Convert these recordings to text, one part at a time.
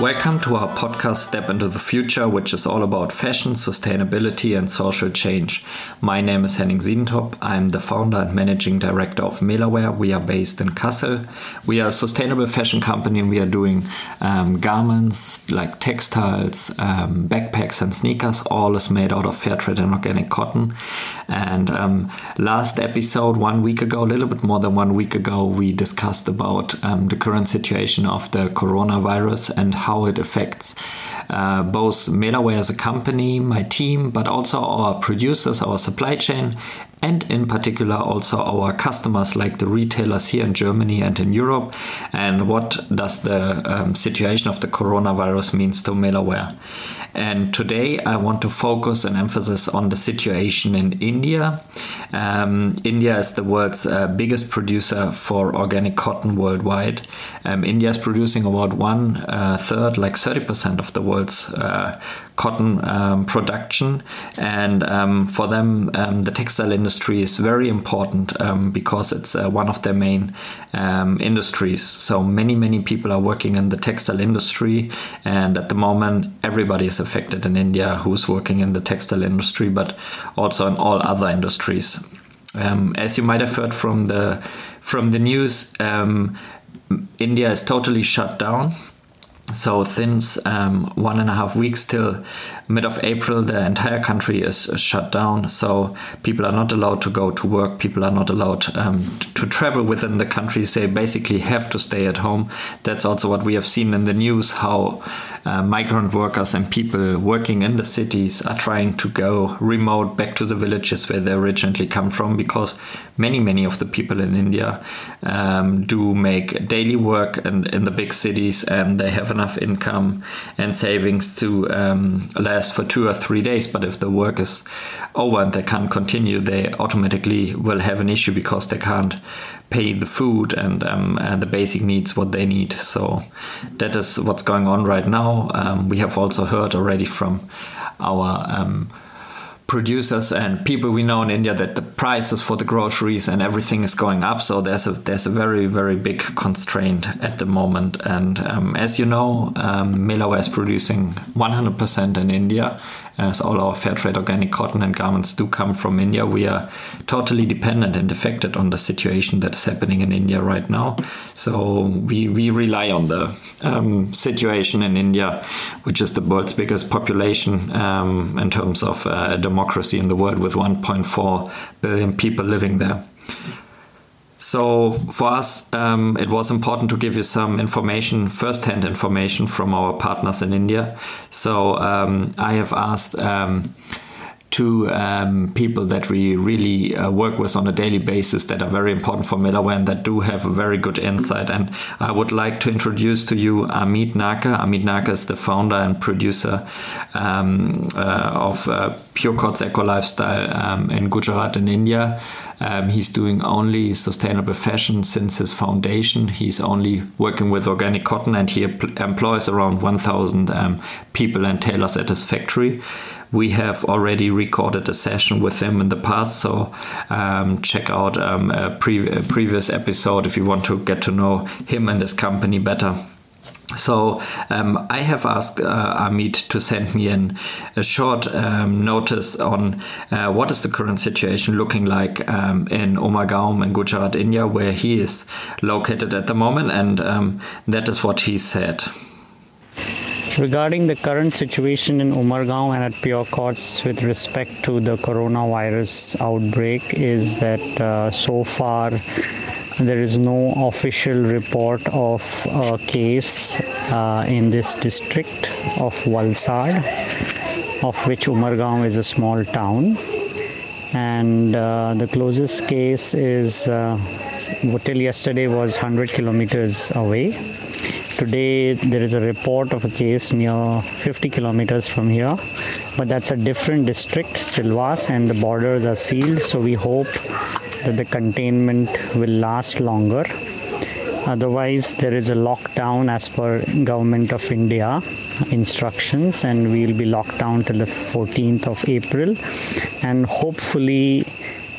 Welcome to our podcast Step into the Future, which is all about fashion, sustainability, and social change. My name is Henning Siedentop. I'm the founder and managing director of Melawear. We are based in Kassel. We are a sustainable fashion company and we are doing um, garments like textiles, um, backpacks, and sneakers. All is made out of fair trade and organic cotton. And um, last episode, one week ago, a little bit more than one week ago, we discussed about um, the current situation of the coronavirus and how it affects uh, both Melawear as a company, my team, but also our producers, our supply chain, and in particular also our customers like the retailers here in Germany and in Europe. And what does the um, situation of the coronavirus means to Melawear? And today I want to focus and emphasis on the situation in India. Um, India is the world's uh, biggest producer for organic cotton worldwide. Um, India is producing about one uh, third, like 30% of the world's uh, cotton um, production. And um, for them, um, the textile industry is very important um, because it's uh, one of their main um, industries. So many, many people are working in the textile industry. And at the moment, everybody is affected in India who's working in the textile industry, but also in all other industries. Um, as you might have heard from the from the news, India is totally shut down so since um, one and a half weeks till mid of April, the entire country is, shut down. So people are not allowed to go to work. People are not allowed um, to travel within the country. They basically have to stay at home. That's also what we have seen in the news. How uh, migrant workers and people working in the cities are trying to go remote back to the villages where they originally come from because many many of the people in India um, do make daily work in, in the big cities and they have enough income and savings to um, last for two or three days but if the work is over and they can't continue they automatically will have an issue because they can't pay the food and, um, and the basic needs what they need. So that is what's going on right now. Um, we have also heard already from our um, producers and people we know in India that the prices for the groceries and everything is going up. So there's a there's a very very big constraint at the moment. And um, as you know, um, is producing 100% in India, as all our fair trade organic cotton and garments do come from India. We are totally dependent and affected on the situation that is happening in India right now. So we, we rely on the um, situation in India, which is the world's biggest population um, in terms of uh, democracy in the world, with 1.4 billion people living there. So for us, um, it was important to give you some information, first-hand information from our partners in India. So um, I have asked um, two um, people that we really uh, work with on a daily basis that are very important for Melawear and that do have a very good insight. And I would like to introduce to you Amit Naka. Amit Naka is the founder and producer um, uh, of uh, Pure Cots Eco Lifestyle um, in Gujarat in India. Um, he's doing only sustainable fashion since his foundation. He's only working with organic cotton and he employs around 1,000 um, people and tailors at his factory. We have already recorded a session with him in the past, so um, check out um, a, pre- a previous episode if you want to get to know him and his company better. So um, I have asked uh, Amit to send me a short um, notice on uh, what is the current situation looking like um, in Umargaon in Gujarat, India, where he is located at the moment, and um, that is what he said. Regarding the current situation in Umargaon and at Pure Coats with respect to the coronavirus outbreak is that uh, so far there is no official report of a case uh, in this district of Valsad, of which Umargaon is a small town. And uh, the closest case is uh, till yesterday was 100 kilometers away. Today there is a report of a case near 50 kilometers from here, but that's a different district, Silvas, and the borders are sealed. So we hope that the containment will last longer otherwise there is a lockdown as per government of india instructions and we will be locked down till the 14th of april and hopefully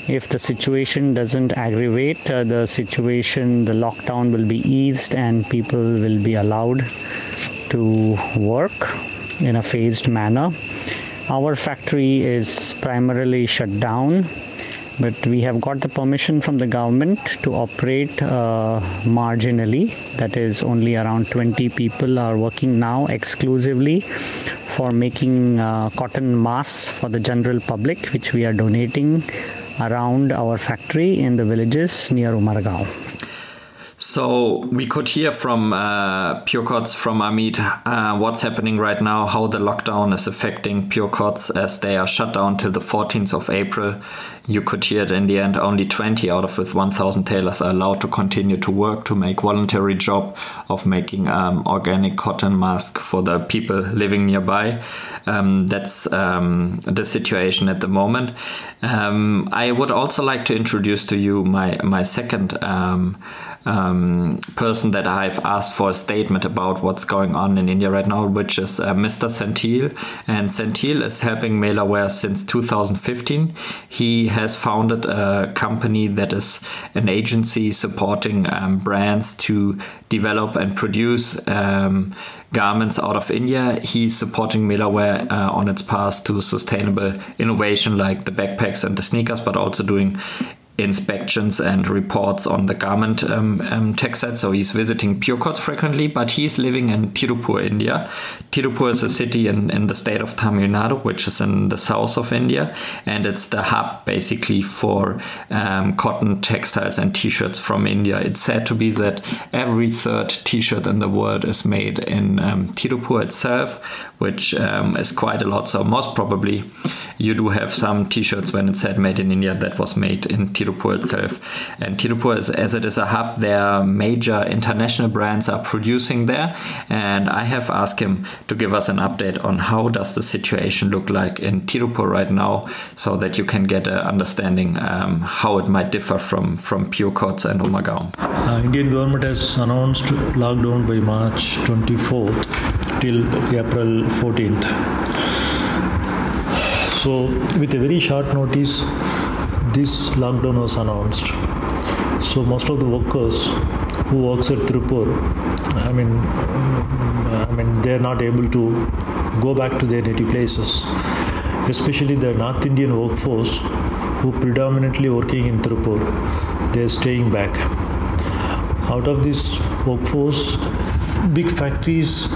if the situation doesn't aggravate uh, the situation the lockdown will be eased and people will be allowed to work in a phased manner. Our factory is primarily shut down, but we have got the permission from the government to operate uh, marginally. That is, only around 20 people are working now exclusively for making uh, cotton masks for the general public, which we are donating around our factory in the villages near Umargaon. So we could hear from uh, Purecots from Amit uh, what's happening right now, how the lockdown is affecting Purecots as they are shut down till the 14th of April. You could hear it in the end. Only 20 out of with 1,000 tailors are allowed to continue to work to make voluntary job of making um, organic cotton mask for the people living nearby. Um, that's um, the situation at the moment. Um, I would also like to introduce to you my my second um, um, person that I've asked for a statement about what's going on in India right now, which is uh, Mr. Senthil. And Senthil is helping Melawear since 2015. He has founded a company that is an agency supporting um, brands to develop and produce um, garments out of India. He's supporting Melawear uh, on its path to sustainable innovation like the backpacks and the sneakers, but also doing inspections and reports on the garment um, um, tech set. So he's visiting Purecots frequently, but he's living in Tirupur, India. Tirupur is a city in, in the state of Tamil Nadu, which is in the south of India, and it's the hub basically for um, cotton textiles and t-shirts from India. It's said to be that every third t-shirt in the world is made in um, Tirupur itself, which um, is quite a lot. So most probably you do have some t-shirts when it said made in India that was made in Tirupur itself. And Tirupur, is, as it is a hub, their major international brands are producing there. And I have asked him to give us an update on how does the situation look like in Tirupur right now, so that you can get an understanding um, how it might differ from from Pure Purecots and Umargaon. Uh, Indian government has announced lockdown by March 24th till April 14th. So, with a very short notice, this lockdown was announced. So most of the workers who works at Tirupur, I mean, I mean, they are not able to go back to their native places. Especially the North Indian workforce who predominantly working in Tirupur, they are staying back. Out of this workforce, big factories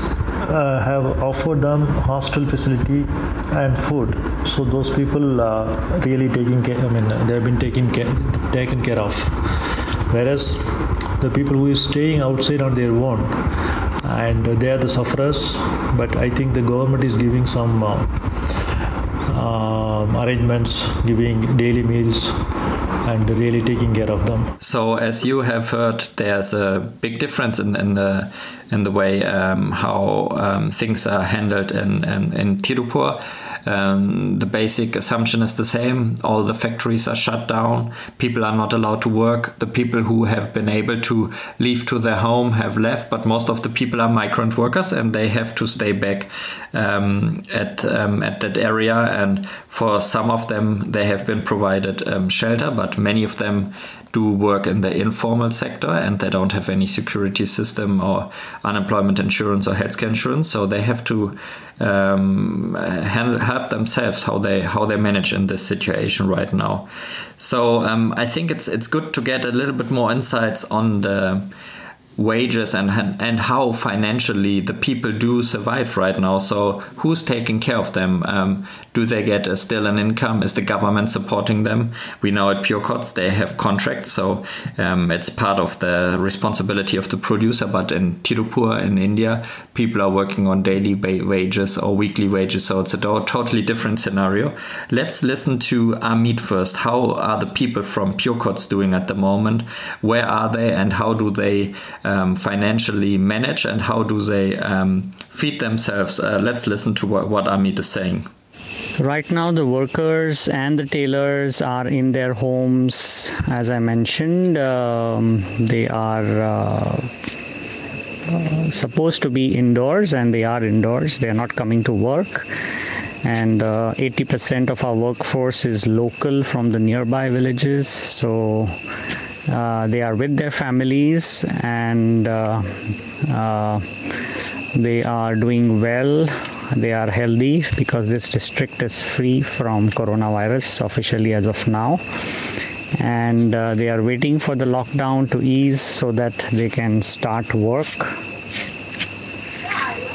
uh, have offered them hostel facility and food. So those people are really taking care. I mean, they have been taken care, taken care of. Whereas the people who is staying outside on their own, and they are the sufferers. But I think the government is giving some uh, uh, arrangements, giving daily meals and really taking care of them. So, as you have heard, there's a big difference in, in the in the way um, how um, things are handled in in, in Tirupur. Um, the basic assumption is the same. All the factories are shut down. People are not allowed to work. The people who have been able to leave to their home have left, but most of the people are migrant workers and they have to stay back um, at um, at that area. And for some of them, they have been provided um, shelter, but many of them do work in the informal sector and they don't have any security system or unemployment insurance or healthcare insurance. So they have to um, handle, help themselves how they how they manage in this situation right now. So um, I think it's it's good to get a little bit more insights on the wages and and how financially the people do survive right now. So who's taking care of them? Um, do they get a, still an income? Is the government supporting them? We know at Purecots they have contracts, so um, it's part of the responsibility of the producer. But in Tirupur in India, people are working on daily wages or weekly wages, so it's a totally different scenario. Let's listen to Amit first. How are the people from Purecots doing at the moment? Where are they, and how do they um, financially manage, and how do they um, feed themselves? Uh, let's listen to what, what Amit is saying. Right now, the workers and the tailors are in their homes. As I mentioned, um, they are uh, uh, supposed to be indoors and they are indoors. They are not coming to work. And uh, 80% of our workforce is local from the nearby villages. So they are with their families and uh, uh, they are doing well. They are healthy because this district is free from coronavirus officially as of now. And uh, they are waiting for the lockdown to ease so that they can start work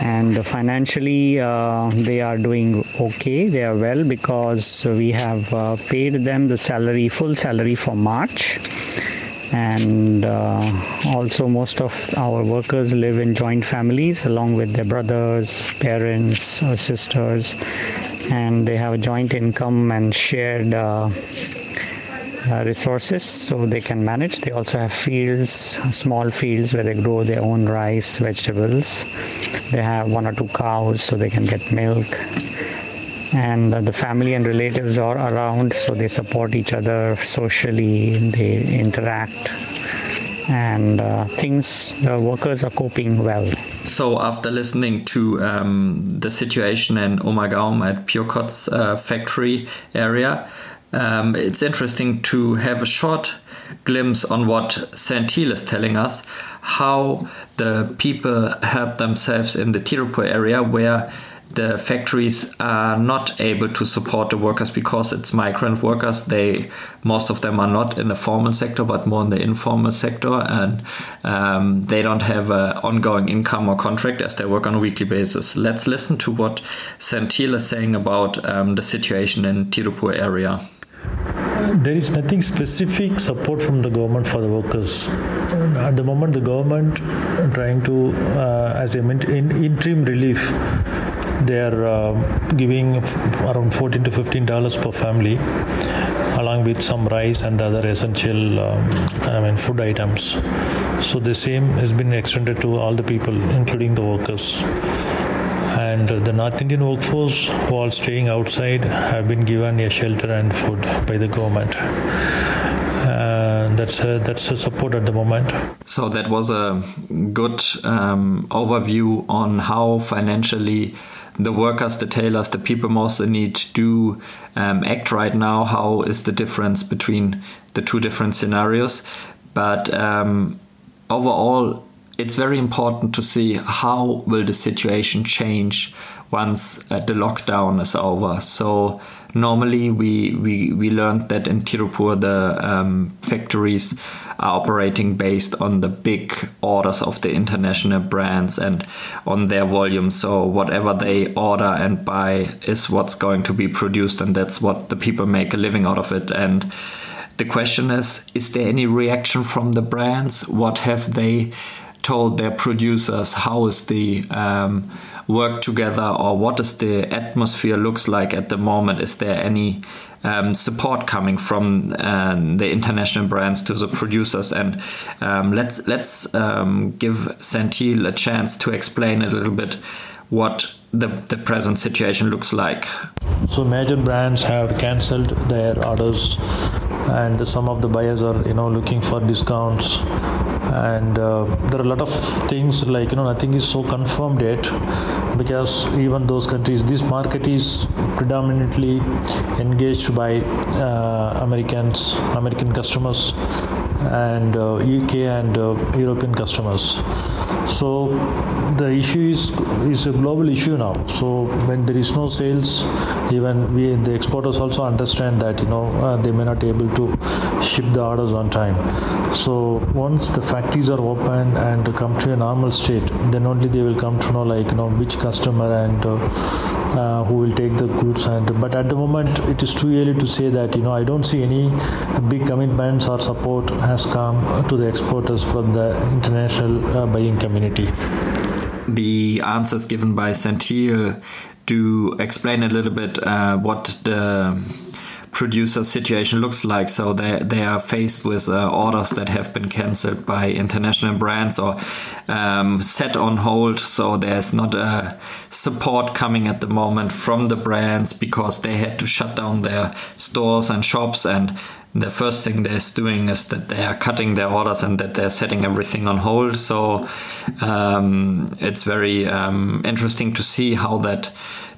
and financially uh, they are doing okay they are well because we have uh, paid them the salary full salary for march and uh, also most of our workers live in joint families along with their brothers parents or sisters and they have a joint income and shared uh, uh, resources so they can manage. They also have fields, small fields where they grow their own rice, vegetables. They have one or two cows so they can get milk. And the family and relatives are around so they support each other socially, they interact. And uh, things, the workers are coping well. So, after listening to um, the situation in Umargaon at Purecott's uh, factory area, um, it's interesting to have a short glimpse on what Senthil is telling us how the people help themselves in the Tirupur area where the factories are not able to support the workers because it's migrant workers. They most of them are not in the formal sector but more in the informal sector. And um, they don't have an ongoing income or contract as they work on a weekly basis. Let's listen to what Senthil is saying about um, the situation in Tirupur area. There is nothing specific support from the government for the workers. At the moment, the government trying to, uh, as a in, interim relief, they are uh, giving around 14 to 15 dollars per family, along with some rice and other essential, um, I mean, food items. So the same has been extended to all the people, including the workers and the North Indian workforce who are staying outside have been given a shelter and food by the government. That's a, that's a support at the moment. So that was a good um, overview on how financially the workers, the tailors, the people most in need do um, act right now. How is the difference between the two different scenarios? But um, overall, it's very important to see how will the situation change once uh, the lockdown is over. So normally we we, we learned that in Tirupur the um, factories are operating based on the big orders of the international brands and on their volume. So whatever they order and buy is what's going to be produced, and that's what the people make a living out of it. And the question is: Is there any reaction from the brands? What have they told their producers how is the um, work together or what is the atmosphere looks like at the moment? Is there any um, support coming from uh, the international brands to the producers? And um, let's let's um, give Senthil a chance to explain a little bit what the, the present situation looks like. So major brands have cancelled their orders and some of the buyers are you know looking for discounts and uh, there are a lot of things like you know nothing is so confirmed yet because even those countries this market is predominantly engaged by uh, americans american customers and uh, uk and uh, european customers. So the issue is is a global issue now. So when there is no sales even we the exporters also understand that you know uh, they may not be able to ship the orders on time. So once the factories are open and come to a normal state then only they will come to know like you know which customer and uh, uh, who will take the goods and but at the moment it is too early to say that you know i don't see any big commitments or support has come to the exporters from the international uh, buying community. The answers given by Senthil do explain a little bit uh, what the producer situation looks like. So they they are faced with uh, orders that have been cancelled by international brands or um, set on hold. So there's not a support coming at the moment from the brands because they had to shut down their stores and shops and the first thing they're doing is that they are cutting their orders and that they're setting everything on hold. So um, it's very um, interesting to see how that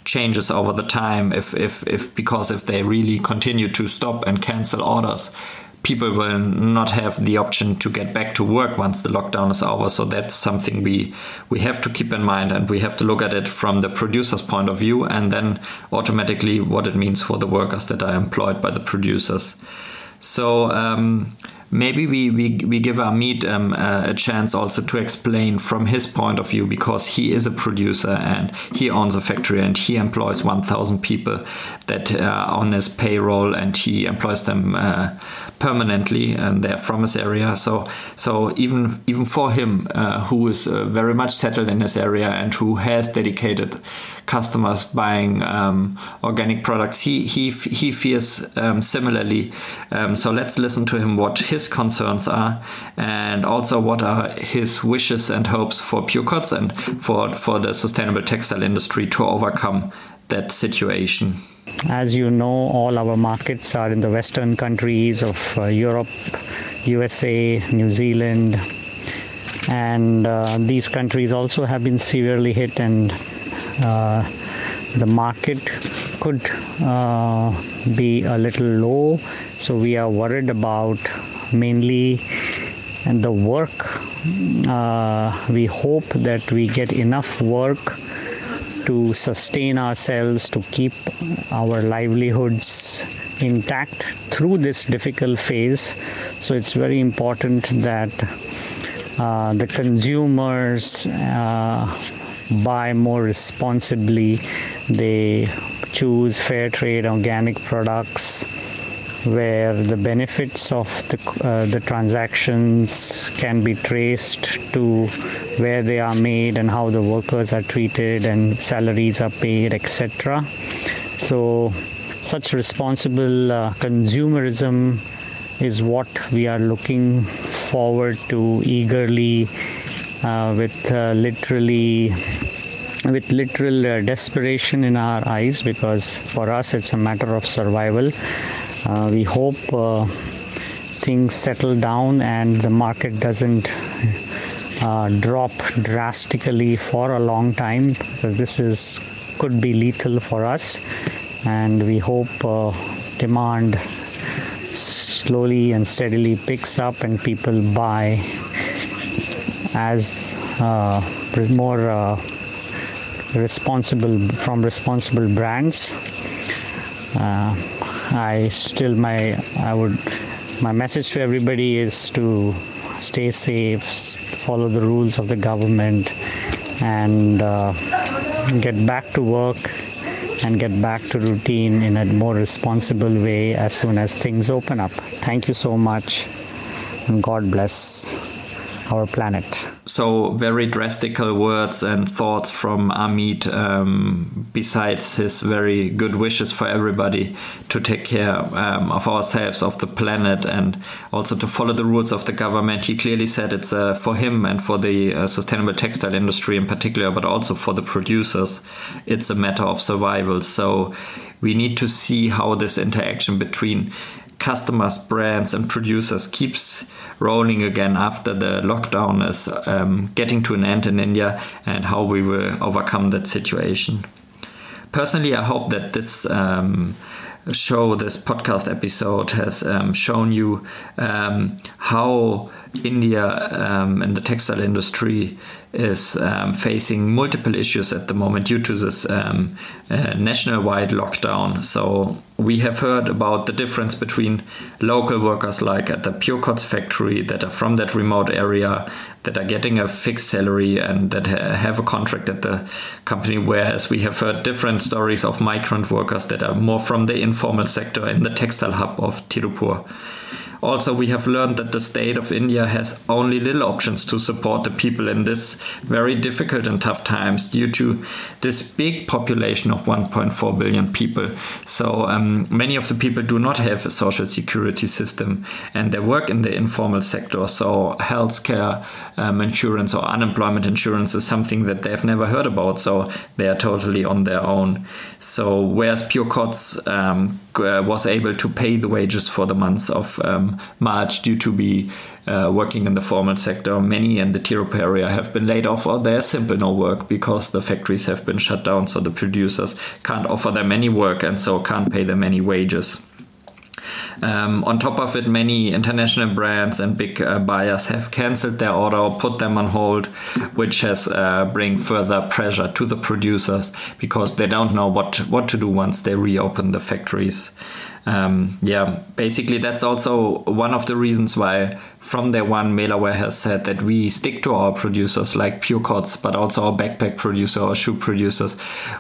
changes over the time. If, if, if because if they really continue to stop and cancel orders, people will not have the option to get back to work once the lockdown is over. So that's something we we have to keep in mind, and we have to look at it from the producer's point of view, and then automatically what it means for the workers that are employed by the producers. So. Um, maybe we, we, we give Amit um, a chance also to explain from his point of view because he is a producer and he owns a factory and he employs 1,000 people that are on his payroll and he employs them uh, permanently and they're from his area. So so even even for him, uh, who is uh, very much settled in his area and who has dedicated customers buying um, organic products, he he he fears um, similarly. Um, so let's listen to him what his concerns are and also what are his wishes and hopes for Pure Cots and for for the sustainable textile industry to overcome that situation. As you know, all our markets are in the Western countries of uh, Europe, USA, New Zealand, and uh, these countries also have been severely hit, and uh, the market could uh, be a little low. So we are worried about mainly and the work. Uh, we hope that we get enough work to sustain ourselves, to keep our livelihoods intact through this difficult phase. So it's very important that uh, the consumers uh, buy more responsibly, they choose fair trade organic products where the benefits of the, uh, the transactions can be traced to where they are made and how the workers are treated and salaries are paid, etc. So, such responsible uh, consumerism is what we are looking forward to eagerly uh, with uh, literally with literal uh, desperation in our eyes because for us it's a matter of survival we hope uh, things settle down and the market doesn't uh, drop drastically for a long time. This is could be lethal for us. And we hope uh, demand slowly and steadily picks up and people buy as uh, more uh, responsible from responsible brands. Uh, I still my I would my message to everybody is to stay safe, follow the rules of the government, and uh, get back to work and get back to routine in a more responsible way as soon as things open up. Thank you so much, and God bless our planet. So very drastical words and thoughts from Amit. Um, besides his very good wishes for everybody to take care um, of ourselves, of the planet, and also to follow the rules of the government, he clearly said it's uh, for him and for the uh, sustainable textile industry in particular, but also for the producers, it's a matter of survival. So we need to see how this interaction between customers, brands, and producers keeps rolling again after the lockdown is um, getting to an end in India and how we will overcome that situation. Personally, I hope that this um, show, this podcast episode, has um, shown you um, how India um, and the textile industry is um, facing multiple issues at the moment due to this um, uh, nationwide lockdown. So we have heard about the difference between local workers like at the Pure Cots factory that are from that remote area that are getting a fixed salary and that ha have a contract at the company, whereas we have heard different stories of migrant workers that are more from the informal sector in the textile hub of Tirupur. Also, we have learned that the state of India has only little options to support the people in this very difficult and tough times due to this big population of 1.4 billion people. So, um, many of the people do not have a social security system and they work in the informal sector. So, healthcare um, insurance or unemployment insurance is something that they've never heard about. So, they are totally on their own. So, whereas Pure Cots um, was able to pay the wages for the months of um, March due to be uh, working in the formal sector. Many in the Tirupur area have been laid off or there's simply no work because the factories have been shut down. So the producers can't offer them any work and so can't pay them any wages. Um, on top of it, many international brands and big uh, buyers have cancelled their order or put them on hold, which has uh, bring further pressure to the producers because they don't know what what to do once they reopen the factories. Um, yeah, basically that's also one of the reasons why from day one, Melawear has said that we stick to our producers like Pure Cots, but also our backpack producer or shoe producers.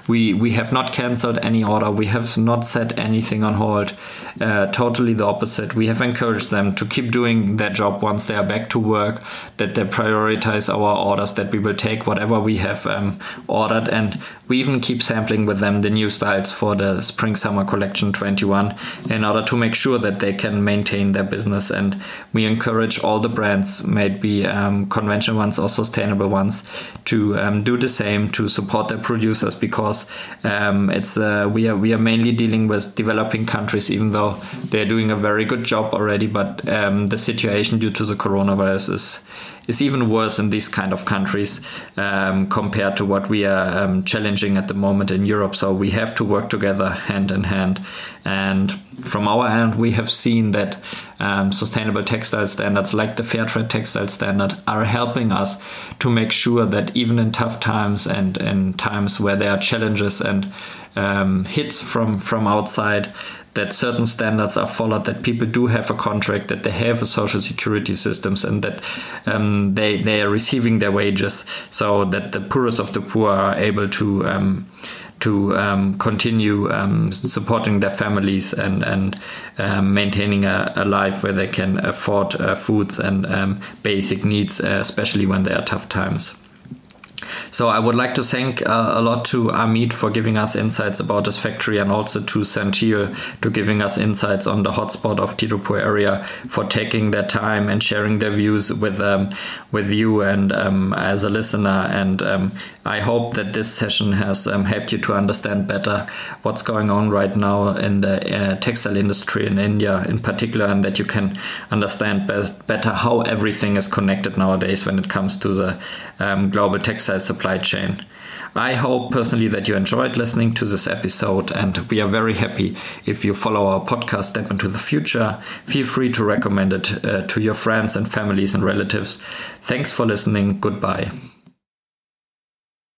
We we have not cancelled any order. We have not set anything on hold. Uh, totally the opposite. We have encouraged them to keep doing their job once they are back to work. That they prioritize our orders. That we will take whatever we have um, ordered, and we even keep sampling with them the new styles for the spring summer collection 21 in order to make sure that they can maintain their business. And we encourage all the brands, maybe um, conventional ones or sustainable ones, to um, do the same to support their producers because um, it's uh, we are we are mainly dealing with developing countries, even though they're doing a very good job already. But um, the situation due to the coronavirus is is even worse in these kind of countries um, compared to what we are um, challenging at the moment in Europe. So we have to work together hand in hand. And from our end, we have seen that um, sustainable textile standards like the fair trade textile standard are helping us to make sure that even in tough times and in times where there are challenges and um, hits from from outside that certain standards are followed, that people do have a contract, that they have a social security systems, and that um, they they are receiving their wages, so that the poorest of the poor are able to. Um, to um, continue um, supporting their families and and um, maintaining a, a, life where they can afford uh, foods and um, basic needs, uh, especially when there are tough times. So I would like to thank uh, a lot to Amit for giving us insights about this factory and also to Senthil to giving us insights on the hotspot of Tirupur area for taking their time and sharing their views with um, with you and um, as a listener. And um, I hope that this session has um, helped you to understand better what's going on right now in the uh, textile industry in India in particular, and that you can understand best, better how everything is connected nowadays when it comes to the um, global textile supply chain. I hope personally that you enjoyed listening to this episode, and we are very happy if you follow our podcast Step into the Future. Feel free to recommend it uh, to your friends and families and relatives. Thanks for listening. Goodbye.